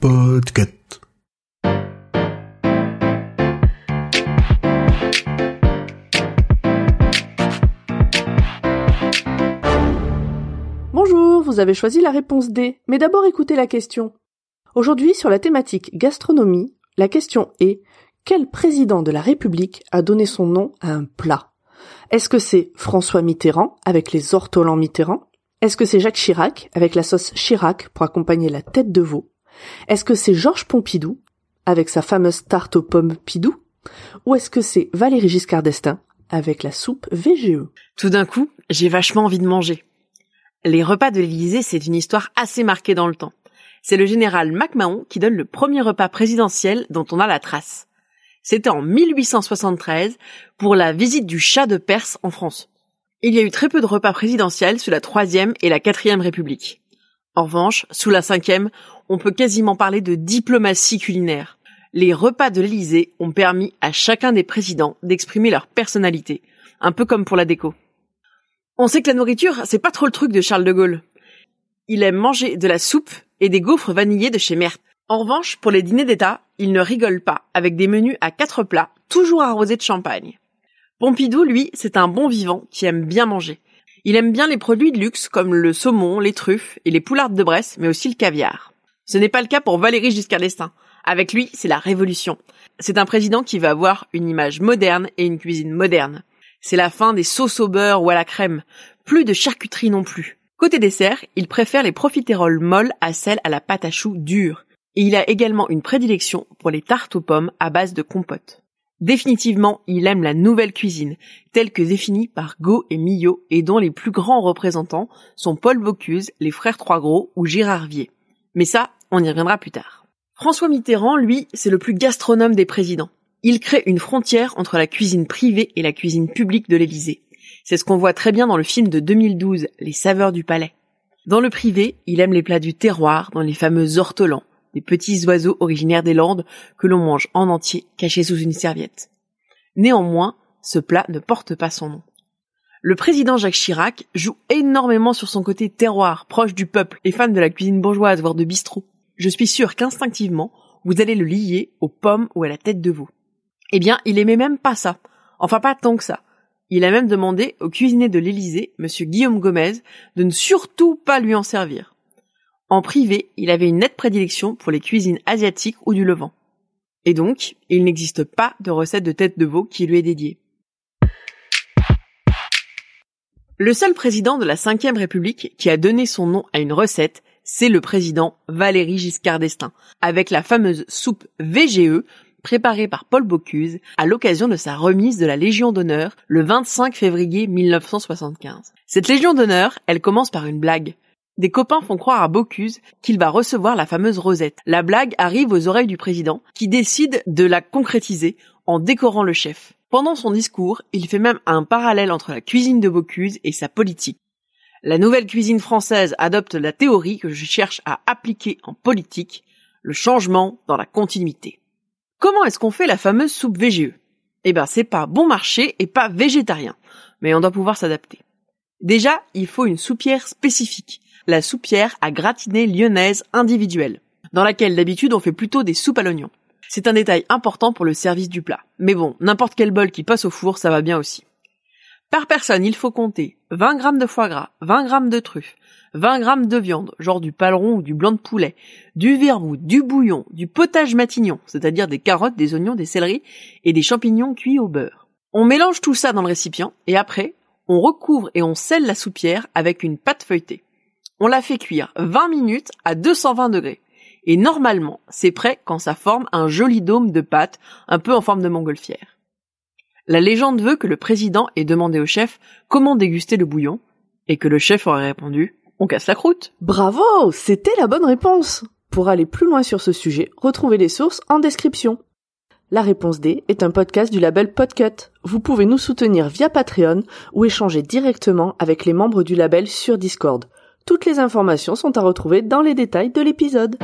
Podcast. Bonjour, vous avez choisi la réponse D, mais d'abord écoutez la question. Aujourd'hui, sur la thématique gastronomie, la question est quel président de la République a donné son nom à un plat? Est-ce que c'est François Mitterrand avec les ortolans Mitterrand? Est-ce que c'est Jacques Chirac avec la sauce Chirac pour accompagner la tête de veau? Est-ce que c'est Georges Pompidou avec sa fameuse tarte aux pommes Pidou? Ou est-ce que c'est Valéry Giscard d'Estaing avec la soupe? VGE Tout d'un coup, j'ai vachement envie de manger. Les repas de l'Élysée, c'est une histoire assez marquée dans le temps. C'est le général MacMahon qui donne le premier repas présidentiel dont on a la trace. C'était en 1873 pour la visite du chat de Perse en France. Il y a eu très peu de repas présidentiels sous la troisième et la quatrième république. En revanche, sous la cinquième, on peut quasiment parler de diplomatie culinaire. Les repas de l'Élysée ont permis à chacun des présidents d'exprimer leur personnalité, un peu comme pour la déco. On sait que la nourriture, c'est pas trop le truc de Charles de Gaulle. Il aime manger de la soupe et des gaufres vanillés de chez Merthe. En revanche, pour les dîners d'État, il ne rigole pas, avec des menus à quatre plats, toujours arrosés de champagne. Pompidou, lui, c'est un bon vivant qui aime bien manger. Il aime bien les produits de luxe comme le saumon, les truffes et les poulardes de Bresse, mais aussi le caviar. Ce n'est pas le cas pour Valéry Giscard d'Estaing. Avec lui, c'est la révolution. C'est un président qui va avoir une image moderne et une cuisine moderne. C'est la fin des sauces au beurre ou à la crème. Plus de charcuterie non plus. Côté dessert, il préfère les profiteroles molles à celles à la pâte à choux dure. Et il a également une prédilection pour les tartes aux pommes à base de compote. Définitivement, il aime la nouvelle cuisine, telle que définie par Go et Millot et dont les plus grands représentants sont Paul Bocuse, les frères Trois Gros ou Gérard Vier. Mais ça, on y reviendra plus tard. François Mitterrand, lui, c'est le plus gastronome des présidents. Il crée une frontière entre la cuisine privée et la cuisine publique de l'Élysée. C'est ce qu'on voit très bien dans le film de 2012, Les saveurs du palais. Dans le privé, il aime les plats du terroir, dans les fameux ortolans, des petits oiseaux originaires des Landes que l'on mange en entier, cachés sous une serviette. Néanmoins, ce plat ne porte pas son nom. Le président Jacques Chirac joue énormément sur son côté terroir, proche du peuple et fan de la cuisine bourgeoise, voire de bistrot. Je suis sûr qu'instinctivement, vous allez le lier aux pommes ou à la tête de veau. Eh bien, il aimait même pas ça. Enfin, pas tant que ça. Il a même demandé au cuisinier de l'Élysée, monsieur Guillaume Gomez, de ne surtout pas lui en servir. En privé, il avait une nette prédilection pour les cuisines asiatiques ou du Levant. Et donc, il n'existe pas de recette de tête de veau qui lui est dédiée. Le seul président de la Ve République qui a donné son nom à une recette, c'est le président Valéry Giscard d'Estaing, avec la fameuse soupe VGE préparée par Paul Bocuse à l'occasion de sa remise de la Légion d'honneur le 25 février 1975. Cette Légion d'honneur, elle commence par une blague. Des copains font croire à Bocuse qu'il va recevoir la fameuse rosette. La blague arrive aux oreilles du président, qui décide de la concrétiser en décorant le chef. Pendant son discours, il fait même un parallèle entre la cuisine de Bocuse et sa politique. La nouvelle cuisine française adopte la théorie que je cherche à appliquer en politique, le changement dans la continuité. Comment est-ce qu'on fait la fameuse soupe VGE Eh ben, c'est pas bon marché et pas végétarien, mais on doit pouvoir s'adapter. Déjà, il faut une soupière spécifique, la soupière à gratiner lyonnaise individuelle, dans laquelle d'habitude on fait plutôt des soupes à l'oignon. C'est un détail important pour le service du plat. Mais bon, n'importe quel bol qui passe au four, ça va bien aussi. Par personne, il faut compter 20 grammes de foie gras, 20 grammes de truffes, 20 grammes de viande, genre du paleron ou du blanc de poulet, du vermouth, du bouillon, du potage matignon, c'est-à-dire des carottes, des oignons, des céleris et des champignons cuits au beurre. On mélange tout ça dans le récipient et après, on recouvre et on scelle la soupière avec une pâte feuilletée. On la fait cuire 20 minutes à 220 degrés. Et normalement, c'est prêt quand ça forme un joli dôme de pâte, un peu en forme de montgolfière. La légende veut que le président ait demandé au chef comment déguster le bouillon, Et que le chef aurait répondu On casse la croûte. Bravo, c'était la bonne réponse. Pour aller plus loin sur ce sujet, retrouvez les sources en description. La réponse D est un podcast du label Podcut. Vous pouvez nous soutenir via Patreon ou échanger directement avec les membres du label sur Discord. Toutes les informations sont à retrouver dans les détails de l'épisode.